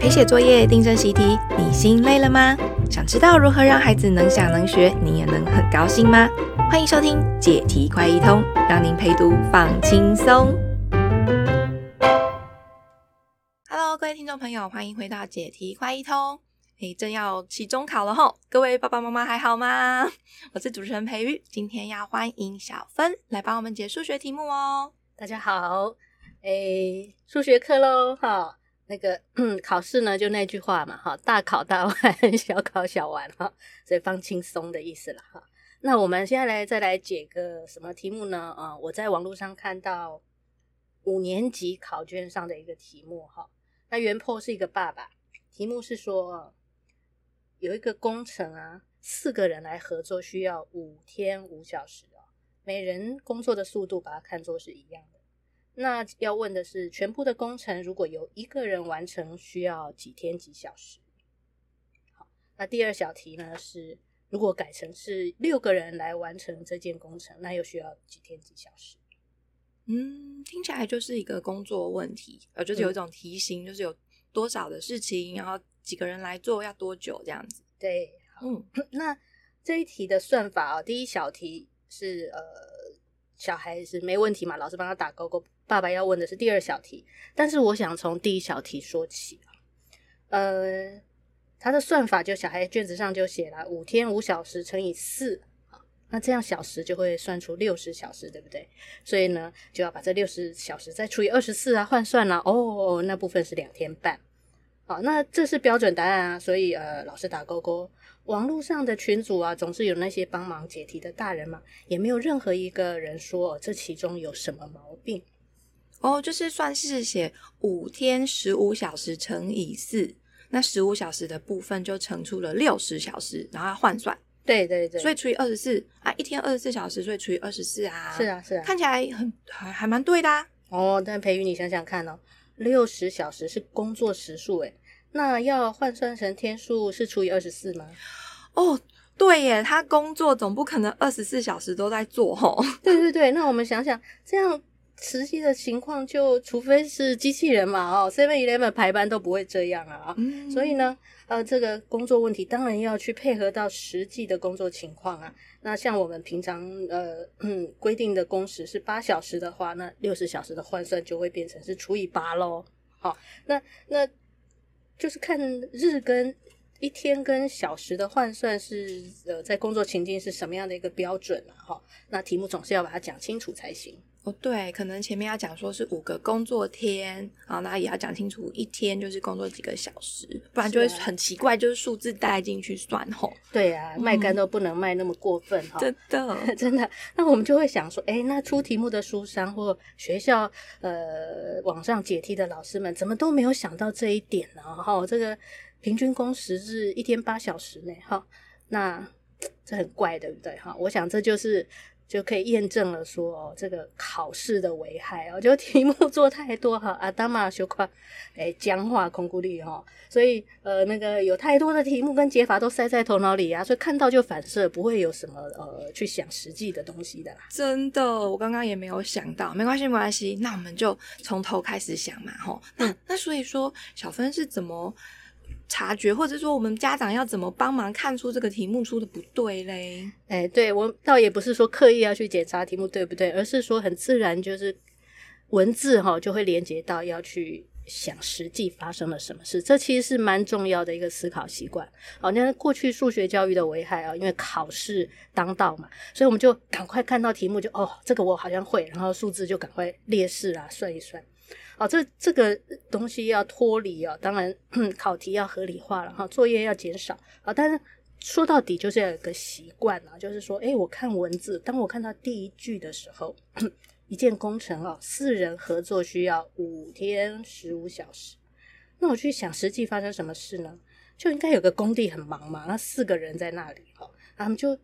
陪写作业、订正习题，你心累了吗？想知道如何让孩子能想能学，你也能很高兴吗？欢迎收听解题快一通，让您陪读放轻松。Hello，各位听众朋友，欢迎回到解题快一通。诶，正要期中考了吼，各位爸爸妈妈还好吗？我是主持人培育，今天要欢迎小芬来帮我们解数学题目哦。大家好。诶，数学课喽，哈，那个 考试呢，就那句话嘛，哈，大考大玩，小考小玩，哈，所以放轻松的意思了，哈。那我们现在来再来解个什么题目呢？啊，我在网络上看到五年级考卷上的一个题目，哈，那原 PO 是一个爸爸，题目是说有一个工程啊，四个人来合作需要五天五小时哦，每人工作的速度把它看作是一样。那要问的是，全部的工程如果由一个人完成，需要几天几小时？好，那第二小题呢是，如果改成是六个人来完成这件工程，那又需要几天几小时？嗯，听起来就是一个工作问题，呃，就是有一种题型，嗯、就是有多少的事情，然后几个人来做，要多久这样子？对，嗯，那这一题的算法啊，第一小题是呃，小孩是没问题嘛，老师帮他打勾勾。爸爸要问的是第二小题，但是我想从第一小题说起。呃，他的算法就小孩卷子上就写了五天五小时乘以四，那这样小时就会算出六十小时，对不对？所以呢，就要把这六十小时再除以二十四啊，换算了哦，那部分是两天半。好，那这是标准答案啊，所以呃，老师打勾勾。网络上的群组啊，总是有那些帮忙解题的大人嘛，也没有任何一个人说这其中有什么毛病。哦，就是算是写五天十五小时乘以四，那十五小时的部分就乘出了六十小时，然后要换算。对对对，所以除以二十四啊，一天二十四小时，所以除以二十四啊。是啊是啊，看起来很还还蛮对的啊。哦，但培育你想想看哦，六十小时是工作时数诶，那要换算成天数是除以二十四吗？哦，对耶，他工作总不可能二十四小时都在做 吼。对对对，那我们想想这样。实际的情况就，除非是机器人嘛，哦，Seven Eleven 排班都不会这样啊，嗯、所以呢，呃，这个工作问题当然要去配合到实际的工作情况啊。那像我们平常呃嗯 规定的工时是八小时的话，那六十小时的换算就会变成是除以八喽。好，那那就是看日跟一天跟小时的换算是呃在工作情境是什么样的一个标准啊？哈，那题目总是要把它讲清楚才行。哦，对，可能前面要讲说是五个工作天啊，那也要讲清楚一天就是工作几个小时，不然就会很奇怪，就是数字带进去算吼。对啊，卖干都不能卖那么过分哈、嗯。真的，真的。那我们就会想说，哎，那出题目的书商或学校呃网上解题的老师们，怎么都没有想到这一点呢？哈，这个平均工时是一天八小时呢，哈，那 这很怪，对不对？哈，我想这就是。就可以验证了说，哦，这个考试的危害哦，就 题目做太多哈，阿达玛修夸，诶僵化空孤立哈，所以呃，那个有太多的题目跟解法都塞在头脑里啊，所以看到就反射，不会有什么呃去想实际的东西的啦。真的，我刚刚也没有想到，没关系，没关系，那我们就从头开始想嘛，吼，那那所以说，小芬是怎么？察觉，或者说我们家长要怎么帮忙看出这个题目出的不对嘞？哎，对，我倒也不是说刻意要去检查题目对不对，而是说很自然就是文字哈就会连接到要去想实际发生了什么事，这其实是蛮重要的一个思考习惯。好，那过去数学教育的危害啊，因为考试当道嘛，所以我们就赶快看到题目就哦，这个我好像会，然后数字就赶快列式啊算一算。好，这这个东西要脱离啊，当然考题要合理化了哈，作业要减少啊。但是说到底就是要有个习惯啊，就是说，诶，我看文字，当我看到第一句的时候，一件工程啊，四人合作需要五天十五小时，那我去想实际发生什么事呢？就应该有个工地很忙嘛，那四个人在那里哈，他们就，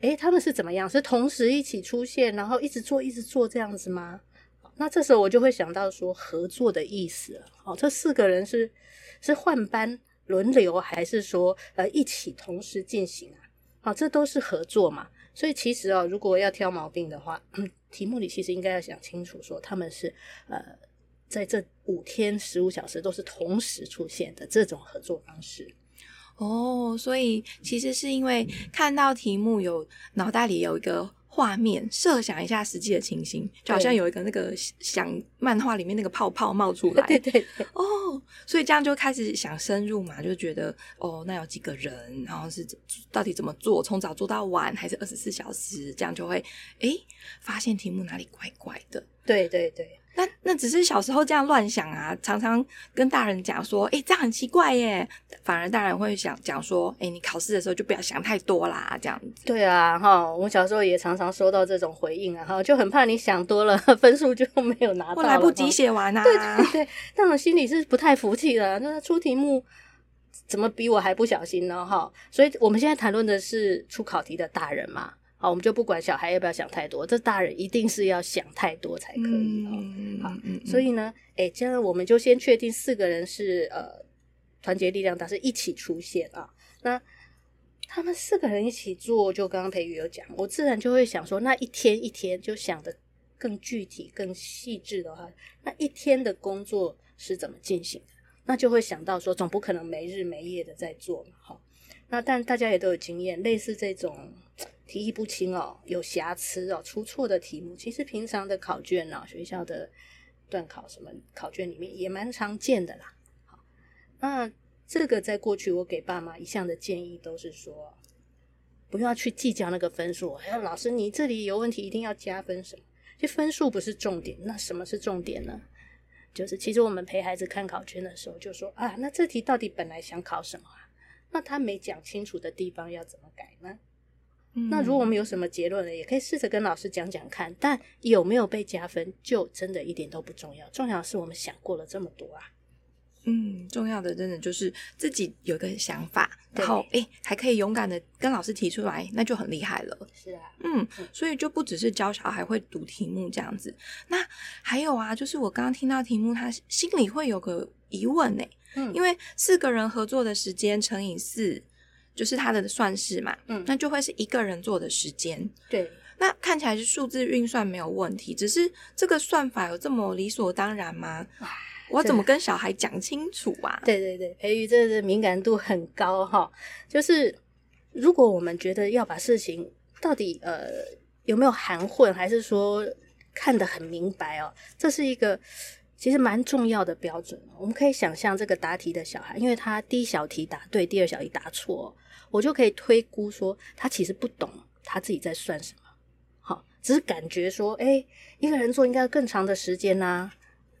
诶，他们是怎么样？是同时一起出现，然后一直做一直做这样子吗？那这时候我就会想到说合作的意思，哦，这四个人是是换班轮流，还是说呃一起同时进行啊？好，这都是合作嘛。所以其实哦，如果要挑毛病的话，嗯，题目里其实应该要想清楚说他们是呃在这五天十五小时都是同时出现的这种合作方式。哦，所以其实是因为看到题目有脑袋里有一个画面，设想一下实际的情形，就好像有一个那个想漫画里面那个泡泡冒出来。对对对。哦，所以这样就开始想深入嘛，就觉得哦，那有几个人，然后是到底怎么做，从早做到晚，还是二十四小时？这样就会诶发现题目哪里怪怪的。对对对。那那只是小时候这样乱想啊，常常跟大人讲说，哎、欸，这样很奇怪耶。反而大人会想讲说，哎、欸，你考试的时候就不要想太多啦，这样子。对啊，哈，我小时候也常常收到这种回应啊，哈，就很怕你想多了，分数就没有拿到，来不及写完啊。对对对，那种心里是不太服气的。那出题目怎么比我还不小心呢？哈，所以我们现在谈论的是出考题的大人嘛。好，我们就不管小孩要不要想太多，这大人一定是要想太多才可以哦。嗯、好，嗯、所以呢，哎，这样我们就先确定四个人是呃团结力量但是一起出现啊。那他们四个人一起做，就刚刚培宇有讲，我自然就会想说，那一天一天就想得更具体、更细致的话，那一天的工作是怎么进行的？那就会想到说，总不可能没日没夜的在做嘛。哈，那但大家也都有经验，类似这种。题意不清哦，有瑕疵哦，出错的题目，其实平常的考卷呢、学校的段考什么考卷里面也蛮常见的啦。好，那这个在过去我给爸妈一向的建议都是说，不要去计较那个分数。哎，老师你这里有问题，一定要加分什么？其实分数不是重点，那什么是重点呢？就是其实我们陪孩子看考卷的时候，就说啊，那这题到底本来想考什么啊？那他没讲清楚的地方要怎么改呢？那如果我们有什么结论呢？也可以试着跟老师讲讲看。但有没有被加分，就真的一点都不重要。重要的是我们想过了这么多啊。嗯，重要的真的就是自己有个想法，然后哎，还可以勇敢的跟老师提出来，那就很厉害了。是啊，嗯，所以就不只是教小孩会读题目这样子。那还有啊，就是我刚刚听到题目，他心里会有个疑问呢。嗯，因为四个人合作的时间乘以四。就是他的算式嘛，嗯，那就会是一个人做的时间。对，那看起来是数字运算没有问题，只是这个算法有这么理所当然吗？我怎么跟小孩讲清楚啊？对对对，培育这个敏感度很高哈。就是如果我们觉得要把事情到底呃有没有含混，还是说看得很明白哦，这是一个其实蛮重要的标准。我们可以想象这个答题的小孩，因为他第一小题答对，第二小题答错。我就可以推估说，他其实不懂他自己在算什么，好，只是感觉说，诶，一个人做应该要更长的时间呐。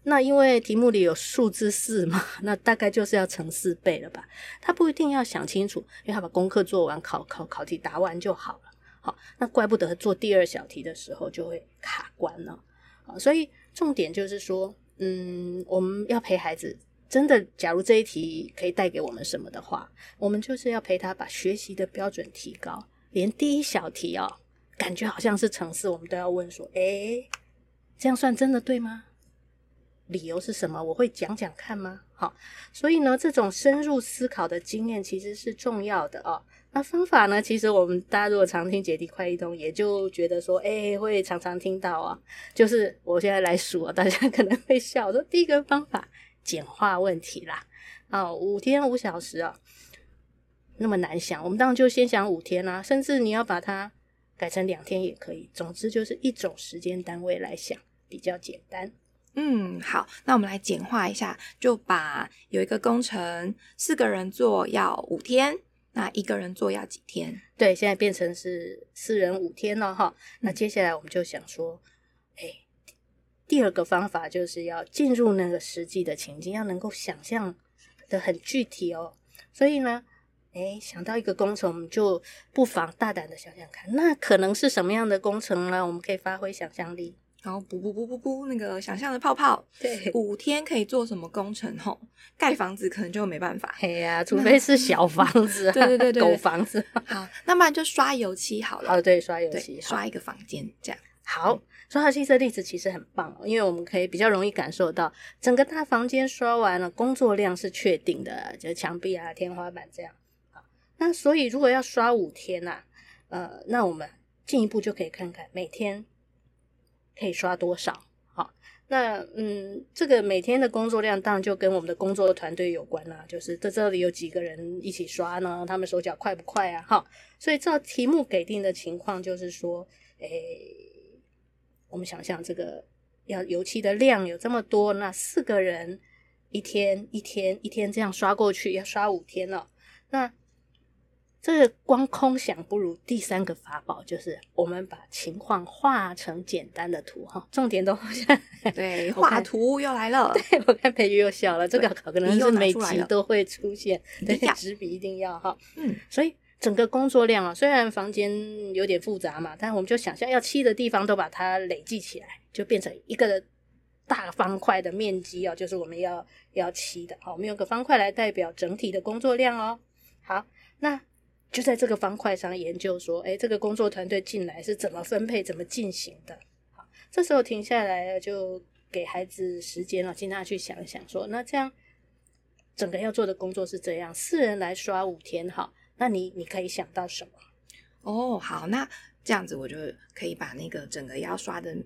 那因为题目里有数字四嘛，那大概就是要乘四倍了吧？他不一定要想清楚，因为他把功课做完，考考考题答完就好了。好，那怪不得做第二小题的时候就会卡关了。好，所以重点就是说，嗯，我们要陪孩子。真的，假如这一题可以带给我们什么的话，我们就是要陪他把学习的标准提高。连第一小题哦，感觉好像是程式，我们都要问说：诶，这样算真的对吗？理由是什么？我会讲讲看吗？好，所以呢，这种深入思考的经验其实是重要的哦。那方法呢？其实我们大家如果常听解题快易通，也就觉得说，诶，会常常听到啊。就是我现在来数啊，大家可能会笑说，第一个方法。简化问题啦，哦，五天五小时啊，那么难想，我们当然就先想五天啦，甚至你要把它改成两天也可以。总之就是一种时间单位来想，比较简单。嗯，好，那我们来简化一下，就把有一个工程四个人做要五天，那一个人做要几天？对，现在变成是四人五天了哈。那接下来我们就想说，哎。第二个方法就是要进入那个实际的情境，要能够想象的很具体哦。所以呢，诶，想到一个工程，我们就不妨大胆的想想看，那可能是什么样的工程呢？我们可以发挥想象力，然后噗噗噗噗噗，那个想象的泡泡。对，五天可以做什么工程？吼，盖房子可能就没办法。嘿呀、啊，除非是小房子，对对对对，狗房子。好，那不然就刷油漆好了。哦，对，刷油漆，刷一个房间这样。好。刷油漆的例子其实很棒，因为我们可以比较容易感受到整个大房间刷完了，工作量是确定的，就是墙壁啊、天花板这样。好，那所以如果要刷五天呐，呃，那我们进一步就可以看看每天可以刷多少。好，那嗯，这个每天的工作量当然就跟我们的工作团队有关啦。就是在这里有几个人一起刷呢？他们手脚快不快啊？哈，所以照题目给定的情况，就是说，诶，我们想象这个要油漆的量有这么多，那四个人一天一天一天这样刷过去，要刷五天了。那这个光空想不如第三个法宝，就是我们把情况画成简单的图哈，重点都对，画图又来了。对，我看培瑜又笑了，这个可能是每集都会出现。对，纸笔一定要哈。嗯，所以整个工作量啊，虽然房间有点复杂嘛，但我们就想象要漆的地方都把它累计起来，就变成一个大方块的面积哦，就是我们要要漆的。好，我们用个方块来代表整体的工作量哦。好，那。就在这个方块上研究说，哎，这个工作团队进来是怎么分配、怎么进行的？好，这时候停下来了，就给孩子时间了，请他去想一想说，说那这样整个要做的工作是这样，四人来刷五天，好，那你你可以想到什么？哦，好，那这样子我就可以把那个整个要刷的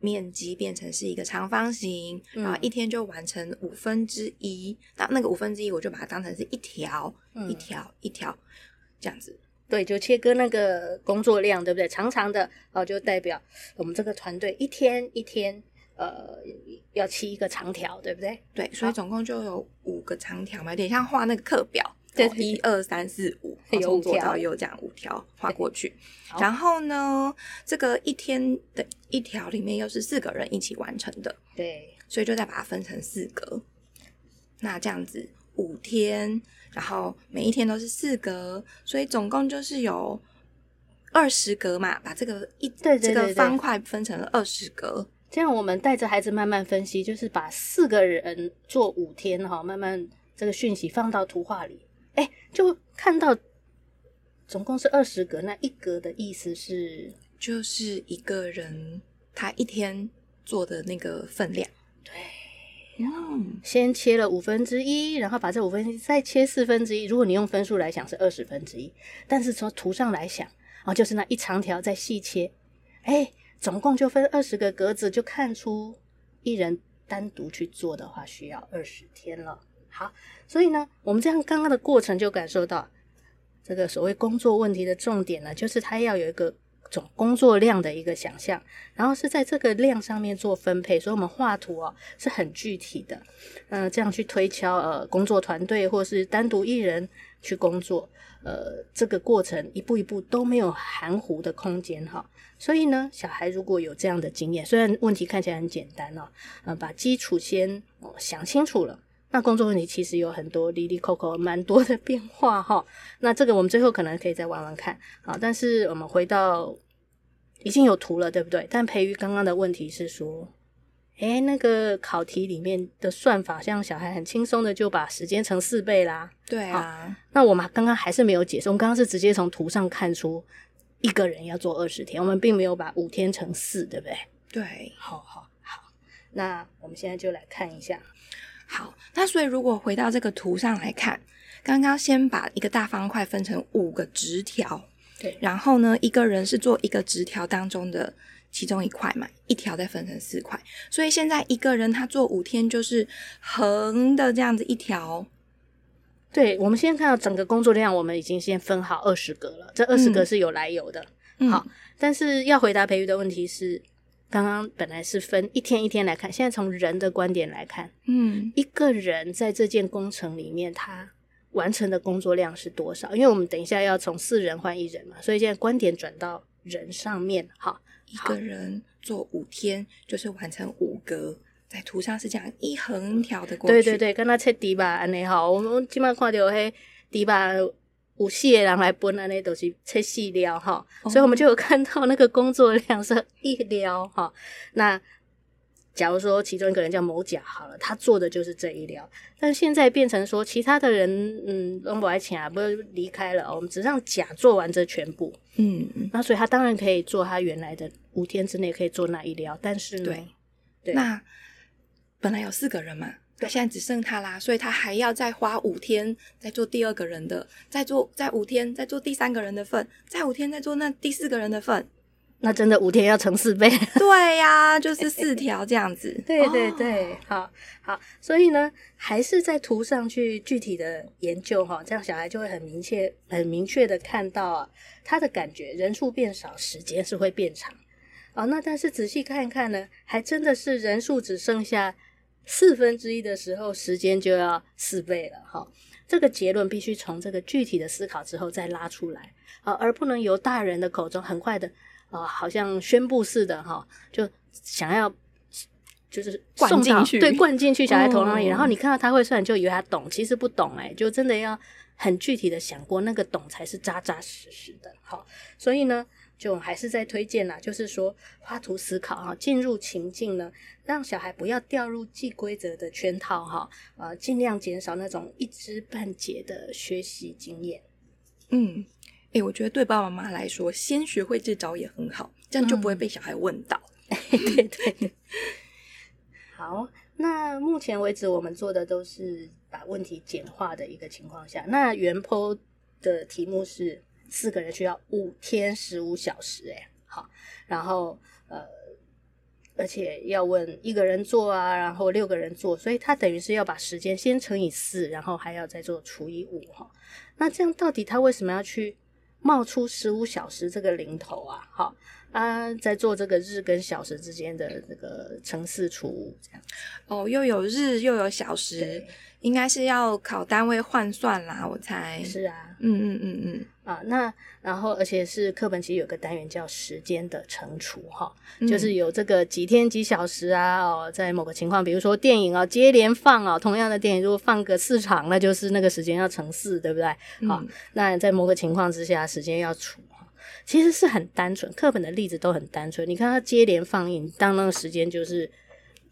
面积变成是一个长方形，嗯、然后一天就完成五分之一，那那个五分之一我就把它当成是一条、嗯、一条一条。这样子，对，就切割那个工作量，对不对？长长的哦，就代表我们这个团队一天一天，呃，要砌一个长条，对不对？对，所以总共就有五个长条嘛，有点像画那个课表，对，一二三四五，从左到右这样五条画过去。然后呢，这个一天的一条里面又是四个人一起完成的，对，所以就再把它分成四格。那这样子五天。然后每一天都是四格，所以总共就是有二十格嘛。把这个一对，这个方块分成了二十格，这样我们带着孩子慢慢分析，就是把四个人做五天哈，慢慢这个讯息放到图画里，哎，就看到总共是二十格。那一格的意思是，就是一个人他一天做的那个分量，对。嗯，先切了五分之一，然后把这五分之一再切四分之一。如果你用分数来想是二十分之一，但是从图上来想，哦，就是那一长条再细切，哎，总共就分二十个格子，就看出一人单独去做的话需要二十天了。好，所以呢，我们这样刚刚的过程就感受到这个所谓工作问题的重点呢，就是它要有一个。总工作量的一个想象，然后是在这个量上面做分配，所以我们画图哦是很具体的，嗯、这样去推敲呃工作团队或是单独一人去工作，呃，这个过程一步一步都没有含糊的空间哈。所以呢，小孩如果有这样的经验，虽然问题看起来很简单哦，呃，把基础先、想清楚了。那工作问题其实有很多，哩哩扣扣蛮多的变化哈。那这个我们最后可能可以再玩玩看啊。但是我们回到已经有图了，对不对？但培育刚刚的问题是说，诶，那个考题里面的算法，像小孩很轻松的就把时间乘四倍啦。对啊。那我们刚刚还是没有解释，我们刚刚是直接从图上看出一个人要做二十天，我们并没有把五天乘四，对不对？对。好好好。那我们现在就来看一下。好，那所以如果回到这个图上来看，刚刚先把一个大方块分成五个直条，对，然后呢，一个人是做一个直条当中的其中一块嘛，一条再分成四块，所以现在一个人他做五天就是横的这样子一条。对，我们先看到整个工作量，我们已经先分好二十格了，这二十格是有来由的。嗯、好，但是要回答培育的问题是。刚刚本来是分一天一天来看，现在从人的观点来看，嗯，一个人在这件工程里面，他完成的工作量是多少？因为我们等一下要从四人换一人嘛，所以现在观点转到人上面。好，一个人做五天就是完成五格，在图上是这样一横条的过去。对对对，跟他切底吧，安尼好，我们基本上看到嘿底吧。五四个人来分，安尼都是切四料哈，所以我们就有看到那个工作量是一料哈。那假如说其中一个人叫某甲好了，他做的就是这一料，但现在变成说其他的人嗯都不爱请啊，不离开了，我们只让甲做完这全部，嗯，那所以他当然可以做他原来的五天之内可以做那一料，但是呢，对，对，那本来有四个人嘛。对，现在只剩他啦，所以他还要再花五天再做第二个人的，再做再五天再做第三个人的份，再五天再做那第四个人的份。那真的五天要乘四倍。对呀、啊，就是四条这样子。对对对，哦、好好，所以呢，还是在图上去具体的研究哈，这样小孩就会很明确、很明确的看到啊，他的感觉人数变少，时间是会变长。哦，那但是仔细看一看呢，还真的是人数只剩下四分之一的时候，时间就要四倍了哈。这个结论必须从这个具体的思考之后再拉出来啊，而不能由大人的口中很快的啊，好像宣布似的哈，就想要就是灌进去，对，灌进去小孩头脑里，嗯、然后你看到他会算，就以为他懂，其实不懂哎，就真的要很具体的想过，那个懂才是扎扎实实的。好，所以呢。就还是在推荐啦，就是说画图思考哈，进入情境呢，让小孩不要掉入既规则的圈套哈，呃，尽量减少那种一知半解的学习经验。嗯，哎、欸，我觉得对爸爸妈妈来说，先学会这招也很好，这样就不会被小孩问到。嗯、对对对。好，那目前为止我们做的都是把问题简化的一个情况下，那原 po 的题目是。四个人需要五天十五小时，诶，好，然后呃，而且要问一个人做啊，然后六个人做，所以他等于是要把时间先乘以四，然后还要再做除以五哈。那这样到底他为什么要去冒出十五小时这个零头啊？哈啊，在做这个日跟小时之间的这个乘四除五这样。哦，又有日又有小时，应该是要考单位换算啦，我猜。是啊，嗯嗯嗯嗯。啊，那然后而且是课本其实有个单元叫时间的乘除哈，嗯、就是有这个几天几小时啊哦，在某个情况，比如说电影啊接连放啊，同样的电影如果放个四场，那就是那个时间要乘四，对不对？好、嗯，那在某个情况之下，时间要除哈，其实是很单纯，课本的例子都很单纯。你看它接连放映，当那个时间就是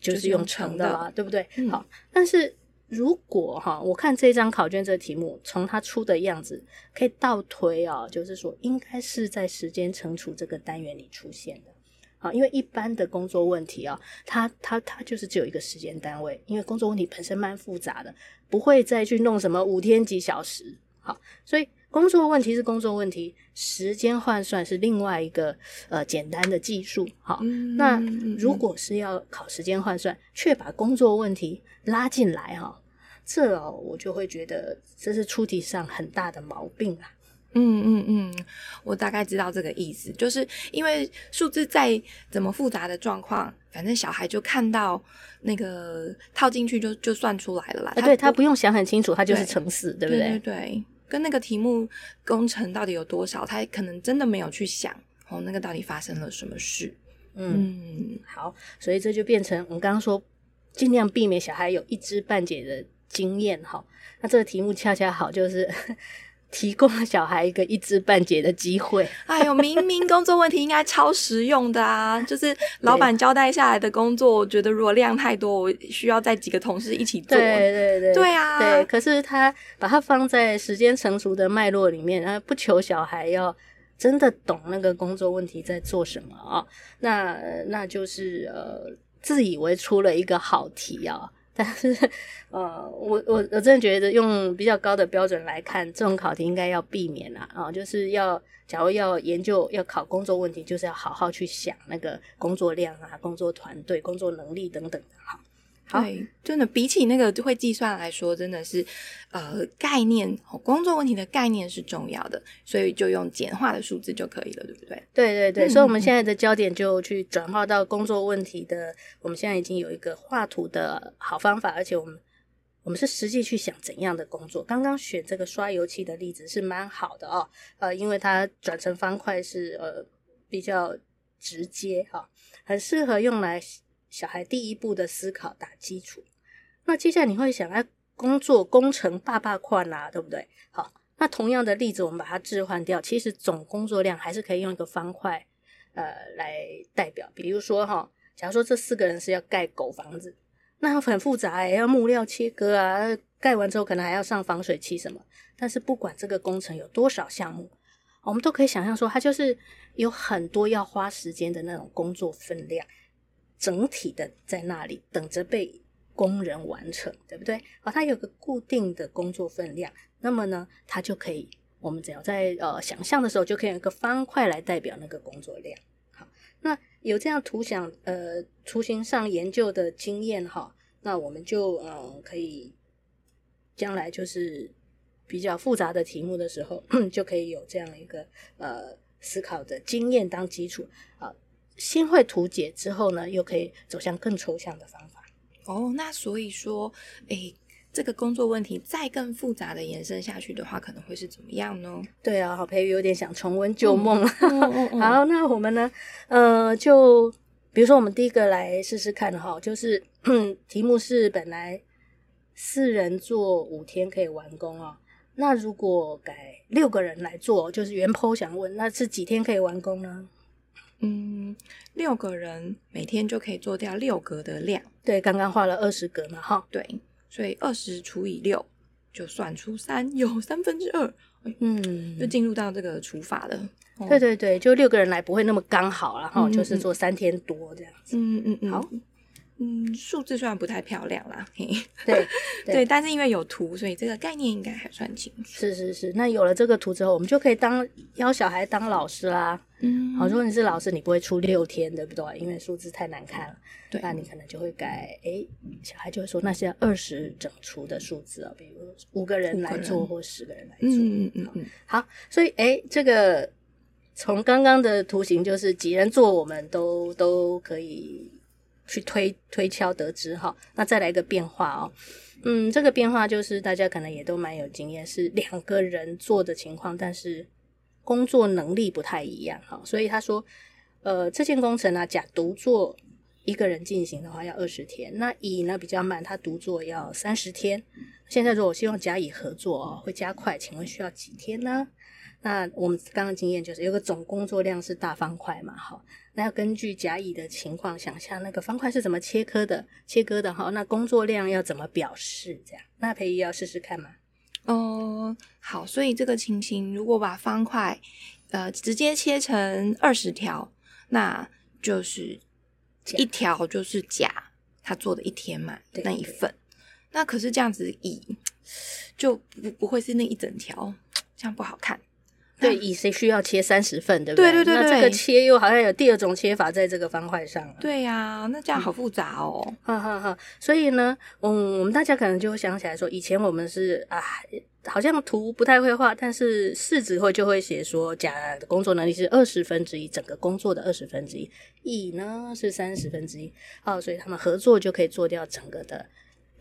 就是用乘的啦，对不对？嗯、好，但是。如果哈，我看这张考卷这个题目，从它出的样子可以倒推啊，就是说应该是在时间乘除这个单元里出现的啊，因为一般的工作问题啊，它它它就是只有一个时间单位，因为工作问题本身蛮复杂的，不会再去弄什么五天几小时，好，所以工作问题是工作问题，时间换算是另外一个呃简单的技术，好，那如果是要考时间换算，却把工作问题拉进来哈。这哦，我就会觉得这是出题上很大的毛病啊。嗯嗯嗯，我大概知道这个意思，就是因为数字再怎么复杂的状况，反正小孩就看到那个套进去就就算出来了啦。他对他不用想很清楚，他就是乘四，对，对不对？对对对，跟那个题目工程到底有多少，他可能真的没有去想哦，那个到底发生了什么事。嗯，嗯好，所以这就变成我们刚刚说，尽量避免小孩有一知半解的。经验哈，那这个题目恰恰好，就是提供了小孩一个一知半解的机会。哎呦，明明工作问题应该超实用的啊！就是老板交代下来的工作，我觉得如果量太多，我需要再几个同事一起做。对对对，对啊，对。可是他把它放在时间成熟的脉络里面，然后不求小孩要真的懂那个工作问题在做什么啊，那那就是呃，自以为出了一个好题啊。但是，呃，我我我真的觉得用比较高的标准来看，这种考题应该要避免啦啊，就是要假如要研究要考工作问题，就是要好好去想那个工作量啊、工作团队、工作能力等等的哈。对，真的比起那个会计算来说，真的是，呃，概念工作问题的概念是重要的，所以就用简化的数字就可以了，对不对？对对对，嗯、所以我们现在的焦点就去转化到工作问题的，我们现在已经有一个画图的好方法，而且我们我们是实际去想怎样的工作。刚刚选这个刷油漆的例子是蛮好的哦，呃，因为它转成方块是呃比较直接哈、哦，很适合用来。小孩第一步的思考打基础，那接下来你会想，哎，工作工程爸爸宽啊，对不对？好，那同样的例子，我们把它置换掉，其实总工作量还是可以用一个方块，呃，来代表。比如说哈，假如说这四个人是要盖狗房子，那很复杂哎，要木料切割啊，盖完之后可能还要上防水漆什么。但是不管这个工程有多少项目，我们都可以想象说，它就是有很多要花时间的那种工作分量。整体的在那里等着被工人完成，对不对？好，它有个固定的工作分量，那么呢，它就可以，我们只要在呃想象的时候，就可以有一个方块来代表那个工作量。好，那有这样图想呃图形上研究的经验哈，那我们就呃可以将来就是比较复杂的题目的时候，就可以有这样一个呃思考的经验当基础啊。先会图解之后呢，又可以走向更抽象的方法。哦，那所以说，诶。这个工作问题再更复杂的延伸下去的话，可能会是怎么样呢？对啊，好，培瑜有点想重温旧梦了。嗯嗯嗯、好，那我们呢？呃，就比如说，我们第一个来试试看哈，就是 题目是本来四人做五天可以完工哦，那如果改六个人来做，就是原 po 想问，那是几天可以完工呢？嗯，六个人每天就可以做掉六格的量。对，刚刚画了二十格嘛，哈，对。所以二十除以六，就算出三，有三分之二，嗯，就进入到这个除法了。对对对，就六个人来不会那么刚好，然后就是做三天多这样子。嗯嗯嗯，好。嗯，数字虽然不太漂亮啦，嘿，对 对，对，但是因为有图，所以这个概念应该还算清楚。是是是，那有了这个图之后，我们就可以当邀小孩当老师啦。嗯，好，如果你是老师，你不会出六天，对不对？因为数字太难看了。对，那你可能就会改，哎，小孩就会说那些二十整除的数字啊，比如五个人来做或十个人来做。嗯嗯嗯，好，所以哎，这个从刚刚的图形就是几人做，我们都都可以。去推推敲得知哈，那再来一个变化哦，嗯，这个变化就是大家可能也都蛮有经验，是两个人做的情况，但是工作能力不太一样哈，所以他说，呃，这件工程啊，甲独做一个人进行的话要二十天，那乙呢比较慢，他独做要三十天。现在如果我希望甲乙合作哦，会加快，请问需要几天呢？那我们刚刚经验就是有个总工作量是大方块嘛，好，那要根据甲乙的情况想象那个方块是怎么切割的，切割的哈，那工作量要怎么表示？这样，那培瑜要试试看吗？哦、呃，好，所以这个情形如果把方块呃直接切成二十条，那就是一条就是甲他做的一天嘛，那一份，那可是这样子乙就不不会是那一整条，这样不好看。对，乙谁需要切三十份，对不对？对对对，那这个切又好像有第二种切法在这个方块上。对呀、啊，那这样好复杂哦。哈哈哈。所以呢，嗯，我们大家可能就会想起来说，以前我们是啊，好像图不太会画，但是式子会就会写说，甲的工作能力是二十分之一，整个工作的二十分之一，乙呢是三十分之一。好，所以他们合作就可以做掉整个的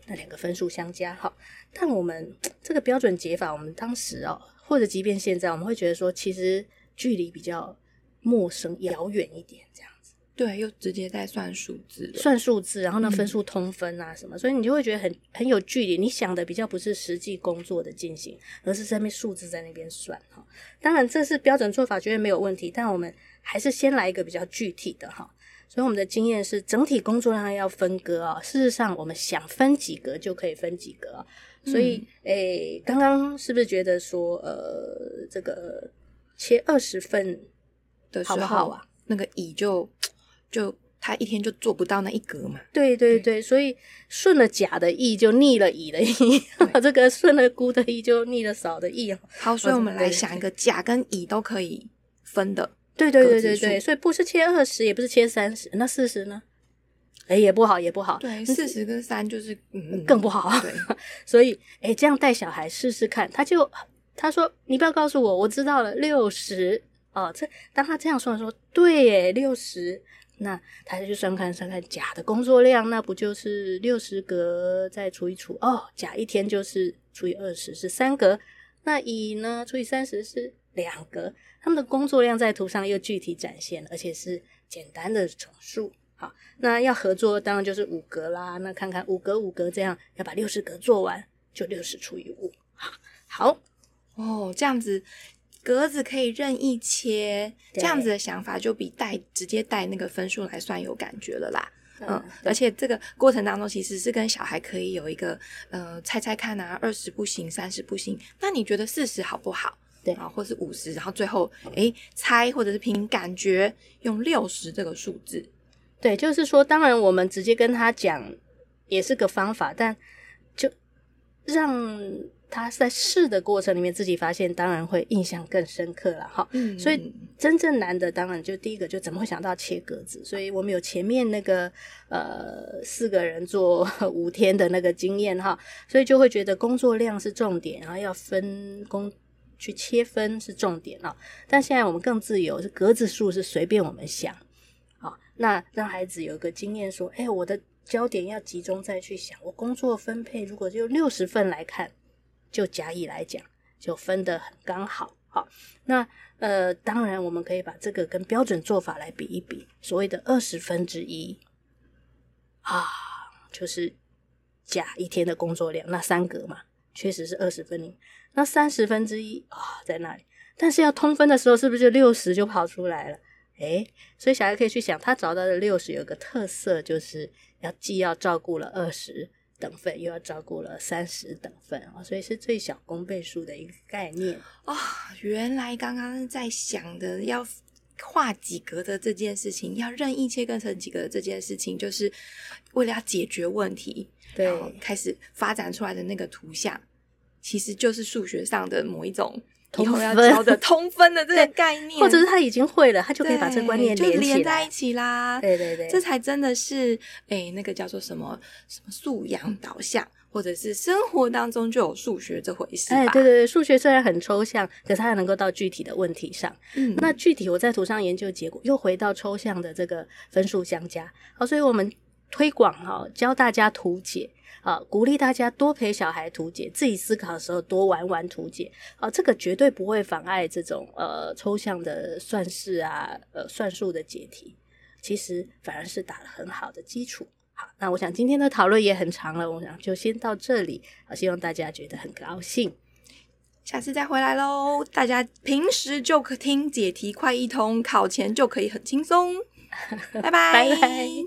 那两个分数相加。好，但我们这个标准解法，我们当时哦。或者即便现在，我们会觉得说，其实距离比较陌生、遥远一点，这样子。对，又直接在算数字，算数字，然后呢，分数通分啊什么，嗯、所以你就会觉得很很有距离。你想的比较不是实际工作的进行，而是上面数字在那边算哈。当然，这是标准做法，绝对没有问题。但我们还是先来一个比较具体的哈。所以我们的经验是，整体工作量要分割啊。事实上，我们想分几格就可以分几格。所以，诶、嗯欸，刚刚是不是觉得说，呃，这个切二十份的时候，好不好啊？那个乙就就他一天就做不到那一格嘛？对对对，所以顺了甲的意就逆了乙的意，这个顺了孤的意就逆了嫂的意。好，所以我们来想一个甲跟乙都可以分的。对对对对对，所以不是切二十，也不是切三十，那四十呢？哎，也不好，也不好。对，四十跟三就是嗯更不好。对，所以哎，这样带小孩试试看，他就他说你不要告诉我，我知道了六十哦。这当他这样说的时候，对，哎，六十，那他就算看算看甲的工作量，那不就是六十格再除一除哦？甲一天就是除以二十是三格，那乙呢除以三十是两格，他们的工作量在图上又具体展现，而且是简单的总数。好，那要合作当然就是五格啦。那看看五格五格这样，要把六十格做完，就六十除以五。好，哦，这样子格子可以任意切，这样子的想法就比带直接带那个分数来算有感觉了啦。嗯，嗯，而且这个过程当中其实是跟小孩可以有一个呃猜猜看啊，二十不行，三十不行，那你觉得四十好不好？对啊，或是五十，然后最后诶猜或者是凭感觉用六十这个数字。对，就是说，当然我们直接跟他讲也是个方法，但就让他在试的过程里面自己发现，当然会印象更深刻了哈。嗯，所以真正难的当然就第一个就怎么会想到切格子？所以我们有前面那个呃四个人做五天的那个经验哈，所以就会觉得工作量是重点，然后要分工去切分是重点啊。但现在我们更自由，是格子数是随便我们想啊。那让孩子有一个经验说，哎，我的焦点要集中再去想，我工作分配如果就六十份来看。就甲乙来讲，就分得很刚好。好，那呃，当然我们可以把这个跟标准做法来比一比。所谓的二十分之一啊，就是甲一天的工作量，那三格嘛，确实是二十分之。那三十分之一啊，在那里？但是要通分的时候，是不是就六十就跑出来了？诶，所以小孩可以去想，他找到的六十有个特色，就是要既要照顾了二十。等份又要照顾了三十等份啊，所以是最小公倍数的一个概念啊、哦。原来刚刚在想的要画几格的这件事情，要任意切割成几格的这件事情，就是为了要解决问题，对，然后开始发展出来的那个图像，其实就是数学上的某一种。以后要教的 通分的这个概念，或者是他已经会了，他就可以把这个观念连连在一起啦。对对对，这才真的是诶、欸，那个叫做什么什么素养导向，或者是生活当中就有数学这回事吧。哎，对对对，数学虽然很抽象，可是它还能够到具体的问题上。嗯，那具体我在图上研究结果又回到抽象的这个分数相加。好，所以我们推广哈，教大家图解。啊，鼓励大家多陪小孩图解，自己思考的时候多玩玩图解。啊，这个绝对不会妨碍这种呃抽象的算式啊，呃算术的解题。其实反而是打了很好的基础。好，那我想今天的讨论也很长了，我想就先到这里。好，希望大家觉得很高兴，下次再回来喽。大家平时就可听解题快一通，考前就可以很轻松。拜拜。拜拜。